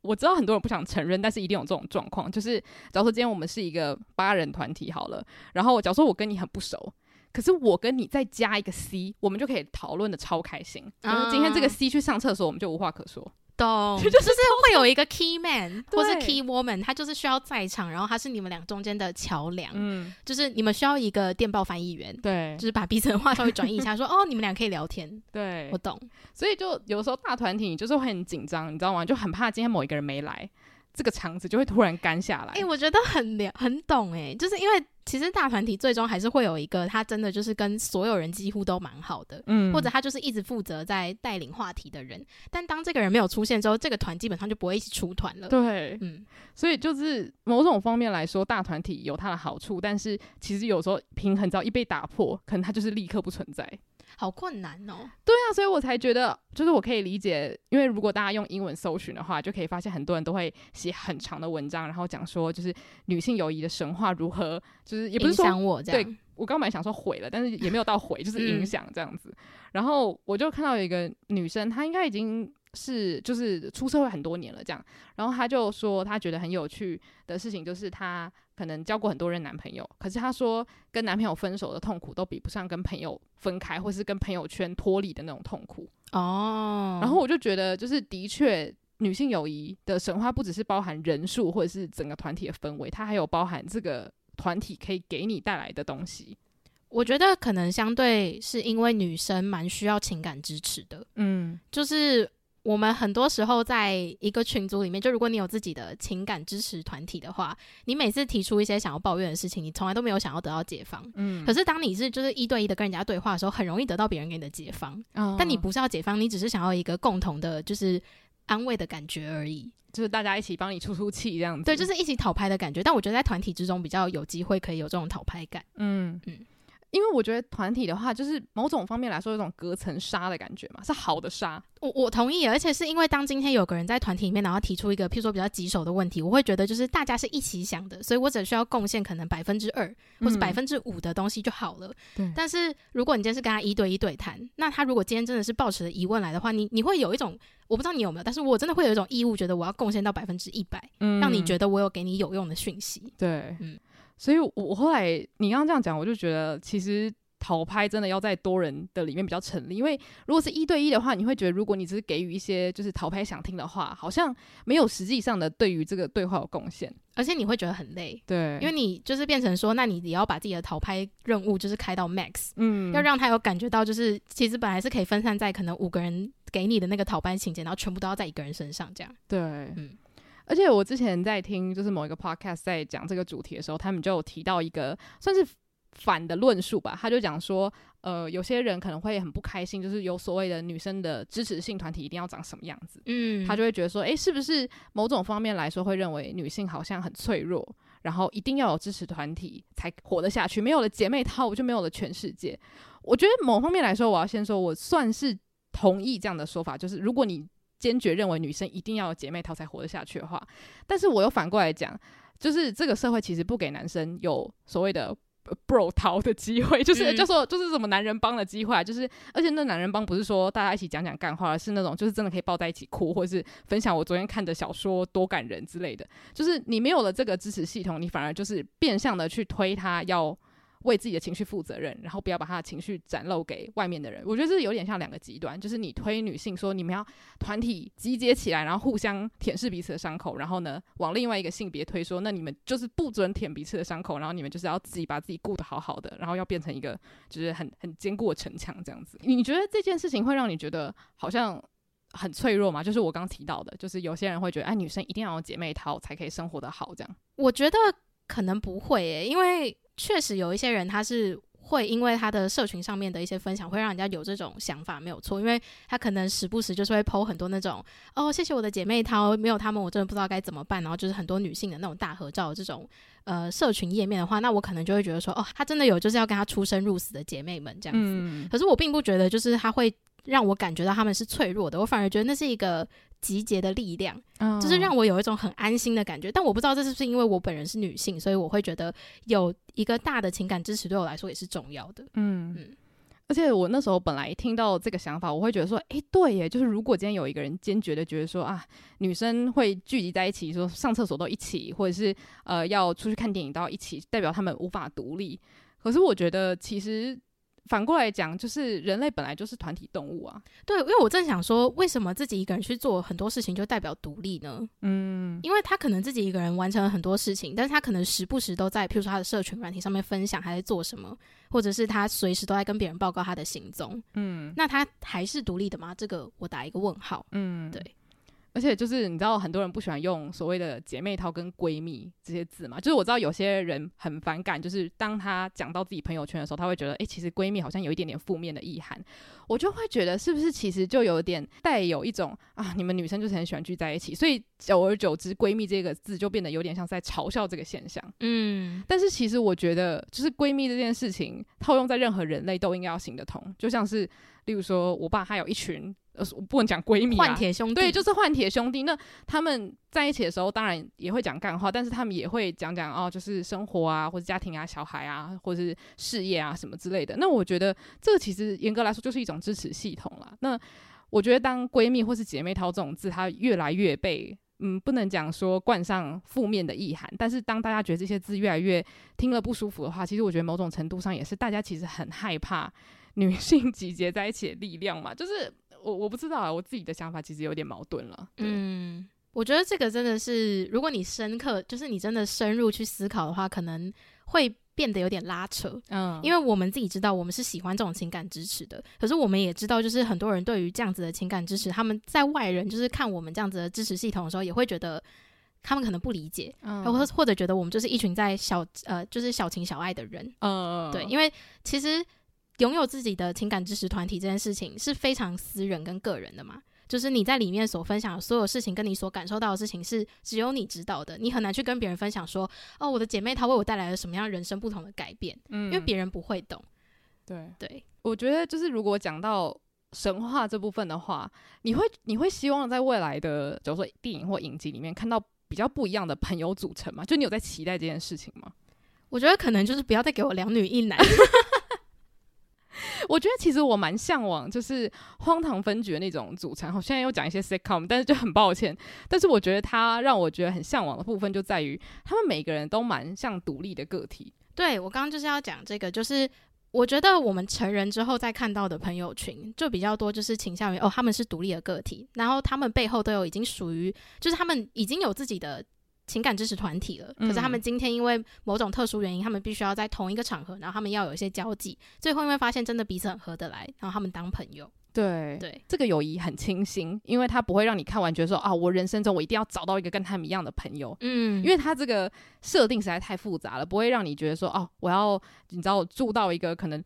我知道很多人不想承认，但是一定有这种状况。就是假如说今天我们是一个八人团体好了，然后假如说我跟你很不熟，可是我跟你再加一个 C，我们就可以讨论的超开心。然后今天这个 C 去上厕所，我们就无话可说。懂，就是会有一个 key man 或是 key woman，他就是需要在场，然后他是你们俩中间的桥梁。嗯，就是你们需要一个电报翻译员，对，就是把彼此的话稍微转译一下，说 哦，你们俩可以聊天。对，我懂。所以就有时候大团体就是会很紧张，你知道吗？就很怕今天某一个人没来。这个场子就会突然干下来。哎、欸，我觉得很了很懂哎、欸，就是因为其实大团体最终还是会有一个他真的就是跟所有人几乎都蛮好的，嗯，或者他就是一直负责在带领话题的人。但当这个人没有出现之后，这个团基本上就不会一起出团了。对，嗯，所以就是某种方面来说，大团体有它的好处，但是其实有时候平衡只要一被打破，可能它就是立刻不存在。好困难哦。对啊，所以我才觉得，就是我可以理解，因为如果大家用英文搜寻的话，就可以发现很多人都会写很长的文章，然后讲说就是女性友谊的神话如何，就是也不是说我这样。对，我刚本来想说毁了，但是也没有到毁，就是影响这样子。嗯、然后我就看到有一个女生，她应该已经。是，就是出社会很多年了，这样。然后他就说，他觉得很有趣的事情，就是他可能交过很多任男朋友，可是她说，跟男朋友分手的痛苦都比不上跟朋友分开，或是跟朋友圈脱离的那种痛苦。哦。然后我就觉得，就是的确，女性友谊的神话不只是包含人数，或者是整个团体的氛围，它还有包含这个团体可以给你带来的东西。我觉得可能相对是因为女生蛮需要情感支持的，嗯，就是。我们很多时候在一个群组里面，就如果你有自己的情感支持团体的话，你每次提出一些想要抱怨的事情，你从来都没有想要得到解放。嗯，可是当你是就是一对一的跟人家对话的时候，很容易得到别人给你的解放。哦，但你不是要解放，你只是想要一个共同的，就是安慰的感觉而已，就是大家一起帮你出出气这样子。对，就是一起讨拍的感觉。但我觉得在团体之中比较有机会可以有这种讨拍感。嗯嗯。因为我觉得团体的话，就是某种方面来说，有种隔层纱的感觉嘛，是好的纱。我我同意，而且是因为当今天有个人在团体里面，然后提出一个，譬如说比较棘手的问题，我会觉得就是大家是一起想的，所以我只需要贡献可能百分之二或是百分之五的东西就好了。对。但是如果你今天是跟他一对一对谈，那他如果今天真的是抱持着疑问来的话，你你会有一种，我不知道你有没有，但是我真的会有一种义务，觉得我要贡献到百分之一百，让你觉得我有给你有用的讯息。对，嗯。所以我后来你刚刚这样讲，我就觉得其实。讨拍真的要在多人的里面比较成立，因为如果是一对一的话，你会觉得如果你只是给予一些就是讨拍想听的话，好像没有实际上的对于这个对话有贡献，而且你会觉得很累。对，因为你就是变成说，那你也要把自己的讨拍任务就是开到 max，嗯，要让他有感觉到就是其实本来是可以分散在可能五个人给你的那个讨拍情节，然后全部都要在一个人身上这样。对，嗯，而且我之前在听就是某一个 podcast 在讲这个主题的时候，他们就有提到一个算是。反的论述吧，他就讲说，呃，有些人可能会很不开心，就是有所谓的女生的支持性团体一定要长什么样子，嗯，他就会觉得说，诶、欸，是不是某种方面来说会认为女性好像很脆弱，然后一定要有支持团体才活得下去，没有了姐妹淘，我就没有了全世界。我觉得某方面来说，我要先说，我算是同意这样的说法，就是如果你坚决认为女生一定要有姐妹淘才活得下去的话，但是我又反过来讲，就是这个社会其实不给男生有所谓的。bro 淘的机会，就是就说就是什么男人帮的机会啊，就是而且那男人帮不是说大家一起讲讲干话，而是那种就是真的可以抱在一起哭，或者是分享我昨天看的小说多感人之类的。就是你没有了这个支持系统，你反而就是变相的去推他要。为自己的情绪负责任，然后不要把他的情绪展露给外面的人。我觉得这有点像两个极端，就是你推女性说你们要团体集结起来，然后互相舔舐彼此的伤口，然后呢往另外一个性别推说，那你们就是不准舔彼此的伤口，然后你们就是要自己把自己顾得好好的，然后要变成一个就是很很坚固的城墙这样子。你觉得这件事情会让你觉得好像很脆弱吗？就是我刚提到的，就是有些人会觉得，哎，女生一定要有姐妹淘才可以生活得好这样。我觉得可能不会诶，因为。确实有一些人，他是会因为他的社群上面的一些分享，会让人家有这种想法，没有错。因为他可能时不时就是会 po 很多那种哦，谢谢我的姐妹淘，没有他们我真的不知道该怎么办。然后就是很多女性的那种大合照这种呃社群页面的话，那我可能就会觉得说，哦，他真的有就是要跟他出生入死的姐妹们这样子。嗯。可是我并不觉得就是他会让我感觉到他们是脆弱的，我反而觉得那是一个。集结的力量，就是让我有一种很安心的感觉。但我不知道这是不是因为我本人是女性，所以我会觉得有一个大的情感支持对我来说也是重要的。嗯嗯，而且我那时候本来听到这个想法，我会觉得说，诶，对耶，就是如果今天有一个人坚决的觉得说啊，女生会聚集在一起，说上厕所都一起，或者是呃要出去看电影都要一起，代表他们无法独立。可是我觉得其实。反过来讲，就是人类本来就是团体动物啊。对，因为我正想说，为什么自己一个人去做很多事情就代表独立呢？嗯，因为他可能自己一个人完成了很多事情，但是他可能时不时都在，譬如说他的社群软体上面分享他在做什么，或者是他随时都在跟别人报告他的行踪。嗯，那他还是独立的吗？这个我打一个问号。嗯，对。而且就是你知道，很多人不喜欢用所谓的姐妹淘跟闺蜜这些字嘛。就是我知道有些人很反感，就是当他讲到自己朋友圈的时候，他会觉得，诶、欸，其实闺蜜好像有一点点负面的意涵。我就会觉得，是不是其实就有点带有一种啊，你们女生就是很喜欢聚在一起，所以久而久之，闺蜜这个字就变得有点像在嘲笑这个现象。嗯，但是其实我觉得，就是闺蜜这件事情套用在任何人类都应该要行得通，就像是。例如说，我爸他有一群，呃，我不能讲闺蜜，换铁兄弟，对，就是换铁兄弟。那他们在一起的时候，当然也会讲干话，但是他们也会讲讲哦，就是生活啊，或者家庭啊、小孩啊，或者是事业啊什么之类的。那我觉得这个其实严格来说就是一种支持系统啦。那我觉得当闺蜜或是姐妹淘这种字，它越来越被，嗯，不能讲说冠上负面的意涵，但是当大家觉得这些字越来越听了不舒服的话，其实我觉得某种程度上也是大家其实很害怕。女性集结在一起的力量嘛，就是我我不知道啊，我自己的想法其实有点矛盾了。嗯，我觉得这个真的是，如果你深刻，就是你真的深入去思考的话，可能会变得有点拉扯。嗯，因为我们自己知道，我们是喜欢这种情感支持的，可是我们也知道，就是很多人对于这样子的情感支持，他们在外人就是看我们这样子的支持系统的时候，也会觉得他们可能不理解，嗯，或或者觉得我们就是一群在小呃就是小情小爱的人。嗯，对，因为其实。拥有自己的情感支持团体这件事情是非常私人跟个人的嘛，就是你在里面所分享的所有事情，跟你所感受到的事情是只有你知道的，你很难去跟别人分享说，哦，我的姐妹她为我带来了什么样人生不同的改变，嗯，因为别人不会懂。对对，我觉得就是如果讲到神话这部分的话，你会你会希望在未来的，比如说电影或影集里面看到比较不一样的朋友组成吗？就你有在期待这件事情吗？我觉得可能就是不要再给我两女一男。我觉得其实我蛮向往，就是荒唐分局的那种组成。我现在又讲一些 sitcom，但是就很抱歉。但是我觉得他让我觉得很向往的部分，就在于他们每个人都蛮像独立的个体。对，我刚刚就是要讲这个，就是我觉得我们成人之后再看到的朋友群，就比较多，就是倾向于哦，他们是独立的个体，然后他们背后都有已经属于，就是他们已经有自己的。情感支持团体了，可是他们今天因为某种特殊原因，嗯、他们必须要在同一个场合，然后他们要有一些交际，最后因为发现真的彼此很合得来，然后他们当朋友。对对，这个友谊很清新，因为他不会让你看完觉得说啊，我人生中我一定要找到一个跟他们一样的朋友。嗯，因为他这个设定实在太复杂了，不会让你觉得说哦、啊，我要你知道住到一个可能。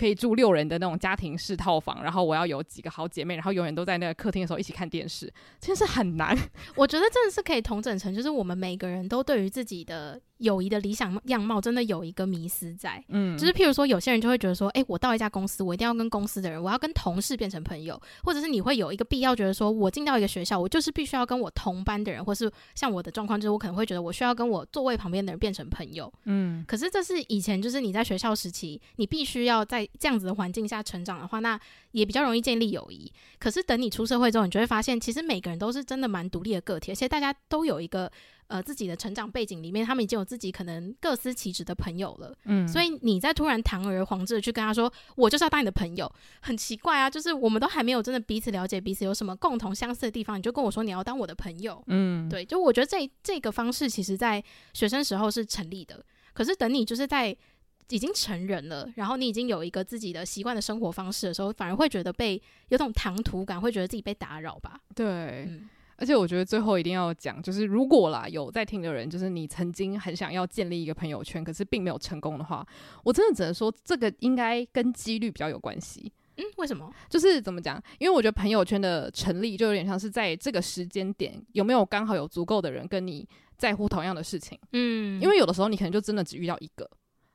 可以住六人的那种家庭式套房，然后我要有几个好姐妹，然后永远都在那个客厅的时候一起看电视，真是很难。我觉得真的是可以同整成，就是我们每个人都对于自己的。友谊的理想样貌真的有一个迷思在，嗯，就是譬如说，有些人就会觉得说，诶，我到一家公司，我一定要跟公司的人，我要跟同事变成朋友，或者是你会有一个必要觉得说，我进到一个学校，我就是必须要跟我同班的人，或是像我的状况，就是我可能会觉得我需要跟我座位旁边的人变成朋友，嗯，可是这是以前就是你在学校时期，你必须要在这样子的环境下成长的话，那也比较容易建立友谊。可是等你出社会之后，你就会发现，其实每个人都是真的蛮独立的个体，而且大家都有一个。呃，自己的成长背景里面，他们已经有自己可能各司其职的朋友了。嗯，所以你在突然堂而皇之的去跟他说，我就是要当你的朋友，很奇怪啊。就是我们都还没有真的彼此了解彼此有什么共同相似的地方，你就跟我说你要当我的朋友。嗯，对，就我觉得这这个方式其实在学生时候是成立的。可是等你就是在已经成人了，然后你已经有一个自己的习惯的生活方式的时候，反而会觉得被有种唐突感，会觉得自己被打扰吧？对。嗯而且我觉得最后一定要讲，就是如果啦有在听的人，就是你曾经很想要建立一个朋友圈，可是并没有成功的话，我真的只能说这个应该跟几率比较有关系。嗯，为什么？就是怎么讲？因为我觉得朋友圈的成立就有点像是在这个时间点有没有刚好有足够的人跟你在乎同样的事情。嗯，因为有的时候你可能就真的只遇到一个。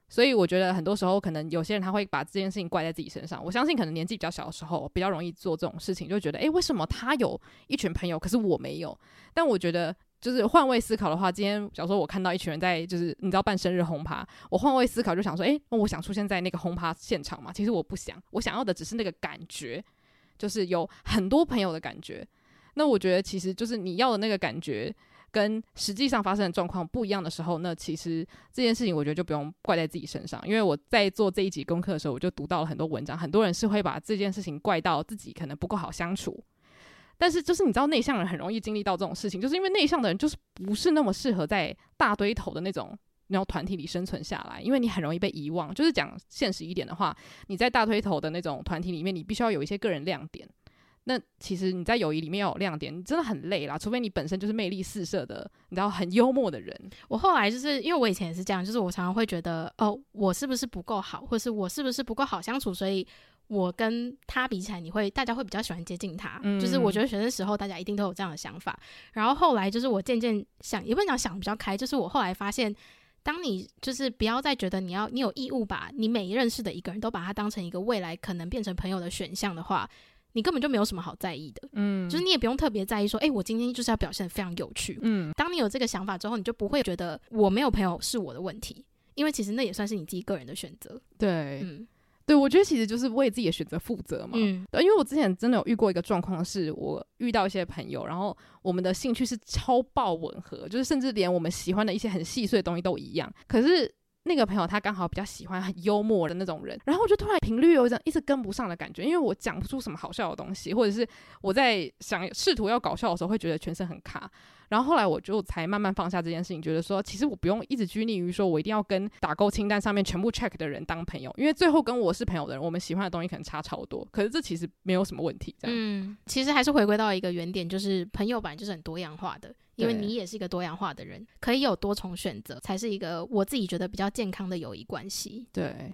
所以我觉得很多时候，可能有些人他会把这件事情怪在自己身上。我相信，可能年纪比较小的时候，比较容易做这种事情，就觉得，诶，为什么他有一群朋友，可是我没有？但我觉得，就是换位思考的话，今天假如说我看到一群人在，就是你知道办生日轰趴，我换位思考就想说，诶，我想出现在那个轰趴现场嘛？其实我不想，我想要的只是那个感觉，就是有很多朋友的感觉。那我觉得，其实就是你要的那个感觉。跟实际上发生的状况不一样的时候，那其实这件事情我觉得就不用怪在自己身上，因为我在做这一集功课的时候，我就读到了很多文章，很多人是会把这件事情怪到自己可能不够好相处，但是就是你知道内向人很容易经历到这种事情，就是因为内向的人就是不是那么适合在大堆头的那种那种团体里生存下来，因为你很容易被遗忘。就是讲现实一点的话，你在大堆头的那种团体里面，你必须要有一些个人亮点。那其实你在友谊里面要有亮点，你真的很累啦。除非你本身就是魅力四射的，你知道很幽默的人。我后来就是因为我以前也是这样，就是我常常会觉得，哦，我是不是不够好，或是我是不是不够好相处，所以我跟他比起来，你会大家会比较喜欢接近他。嗯，就是我觉得学生时候大家一定都有这样的想法。然后后来就是我渐渐想，也不能讲想比较开，就是我后来发现。当你就是不要再觉得你要你有义务把你每一认识的一个人都把他当成一个未来可能变成朋友的选项的话，你根本就没有什么好在意的。嗯，就是你也不用特别在意说，诶，我今天就是要表现得非常有趣。嗯，当你有这个想法之后，你就不会觉得我没有朋友是我的问题，因为其实那也算是你自己个人的选择。对，嗯。对，我觉得其实就是为自己的选择负责嘛。嗯，对，因为我之前真的有遇过一个状况，是我遇到一些朋友，然后我们的兴趣是超爆吻合，就是甚至连我们喜欢的一些很细碎的东西都一样。可是那个朋友他刚好比较喜欢很幽默的那种人，然后我就突然频率有一种一直跟不上的感觉，因为我讲不出什么好笑的东西，或者是我在想试图要搞笑的时候，会觉得全身很卡。然后后来我就才慢慢放下这件事情，觉得说其实我不用一直拘泥于说我一定要跟打勾清单上面全部 check 的人当朋友，因为最后跟我是朋友的人，我们喜欢的东西可能差超多。可是这其实没有什么问题，这样。嗯，其实还是回归到一个原点，就是朋友本来就是很多样化的，因为你也是一个多样化的人，可以有多重选择，才是一个我自己觉得比较健康的友谊关系。对。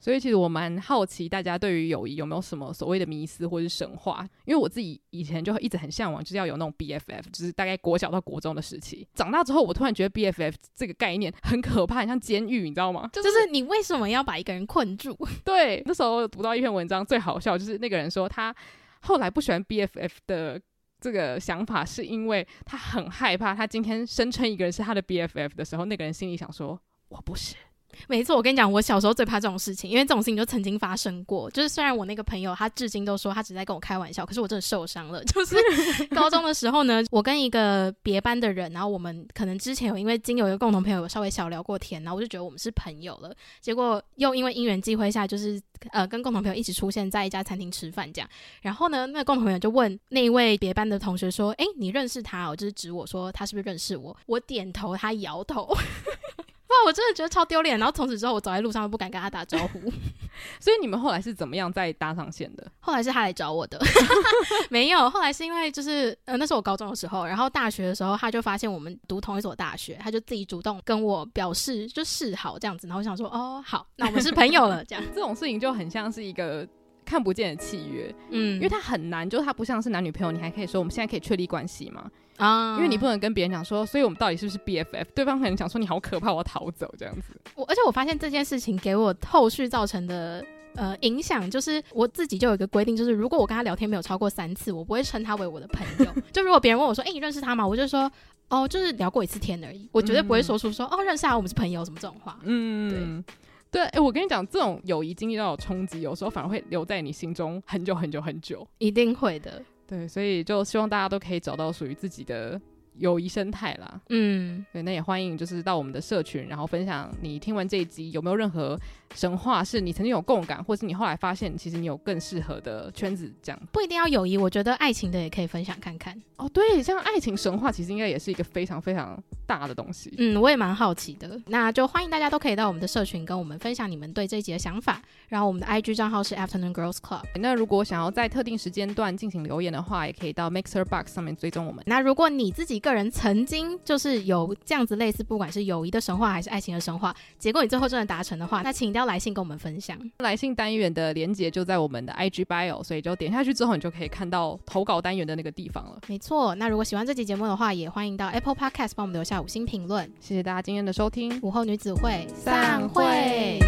所以其实我蛮好奇，大家对于友谊有没有什么所谓的迷思或是神话？因为我自己以前就一直很向往，就是要有那种 BFF，就是大概国小到国中的时期。长大之后，我突然觉得 BFF 这个概念很可怕，很像监狱，你知道吗？就是你为什么要把一个人困住？对，那时候读到一篇文章，最好笑就是那个人说他后来不喜欢 BFF 的这个想法，是因为他很害怕，他今天声称一个人是他的 BFF 的时候，那个人心里想说：“我不是。”没错，我跟你讲，我小时候最怕这种事情，因为这种事情就曾经发生过。就是虽然我那个朋友他至今都说他只在跟我开玩笑，可是我真的受伤了。就是 高中的时候呢，我跟一个别班的人，然后我们可能之前有因为经有一个共同朋友有稍微小聊过天，然后我就觉得我们是朋友了。结果又因为因缘际会下，就是呃跟共同朋友一起出现在一家餐厅吃饭这样。然后呢，那个共同朋友就问那一位别班的同学说：“诶，你认识他哦？”就是指我说他是不是认识我？我点头，他摇头。哇，我真的觉得超丢脸。然后从此之后，我走在路上都不敢跟他打招呼。所以你们后来是怎么样再搭上线的？后来是他来找我的，没有。后来是因为就是呃，那是我高中的时候，然后大学的时候，他就发现我们读同一所大学，他就自己主动跟我表示就示好这样子。然后我想说，哦，好，那我们是朋友了。这样这种事情就很像是一个看不见的契约，嗯，因为他很难，就是他不像是男女朋友，你还可以说我们现在可以确立关系吗？啊，因为你不能跟别人讲说，所以我们到底是不是 BFF？对方可能讲说你好可怕，我要逃走这样子。我而且我发现这件事情给我后续造成的呃影响，就是我自己就有一个规定，就是如果我跟他聊天没有超过三次，我不会称他为我的朋友。就如果别人问我说，哎、欸，你认识他吗？我就说，哦，就是聊过一次天而已。我绝对不会说出说，哦，认识啊，我们是朋友什么这种话。嗯，对，对，哎、欸，我跟你讲，这种友谊经历到有冲击，有时候反而会留在你心中很久很久很久，一定会的。对，所以就希望大家都可以找到属于自己的友谊生态啦，嗯，对，那也欢迎就是到我们的社群，然后分享你听完这一集有没有任何神话是你曾经有共感，或是你后来发现其实你有更适合的圈子，这样不一定要友谊，我觉得爱情的也可以分享看看。哦，对，像爱情神话其实应该也是一个非常非常大的东西。嗯，我也蛮好奇的，那就欢迎大家都可以到我们的社群跟我们分享你们对这一集的想法。然后我们的 IG 账号是 Afternoon Girls Club。那如果想要在特定时间段进行留言的话，也可以到 Mixer Box 上面追踪我们。那如果你自己个人曾经就是有这样子类似，不管是友谊的神话还是爱情的神话，结果你最后真的达成的话，那请一定要来信跟我们分享。来信单元的连接就在我们的 IG Bio，所以就点下去之后，你就可以看到投稿单元的那个地方了。没错，那如果喜欢这期节目的话，也欢迎到 Apple Podcast 帮我们留下五星评论。谢谢大家今天的收听，午后女子会散会。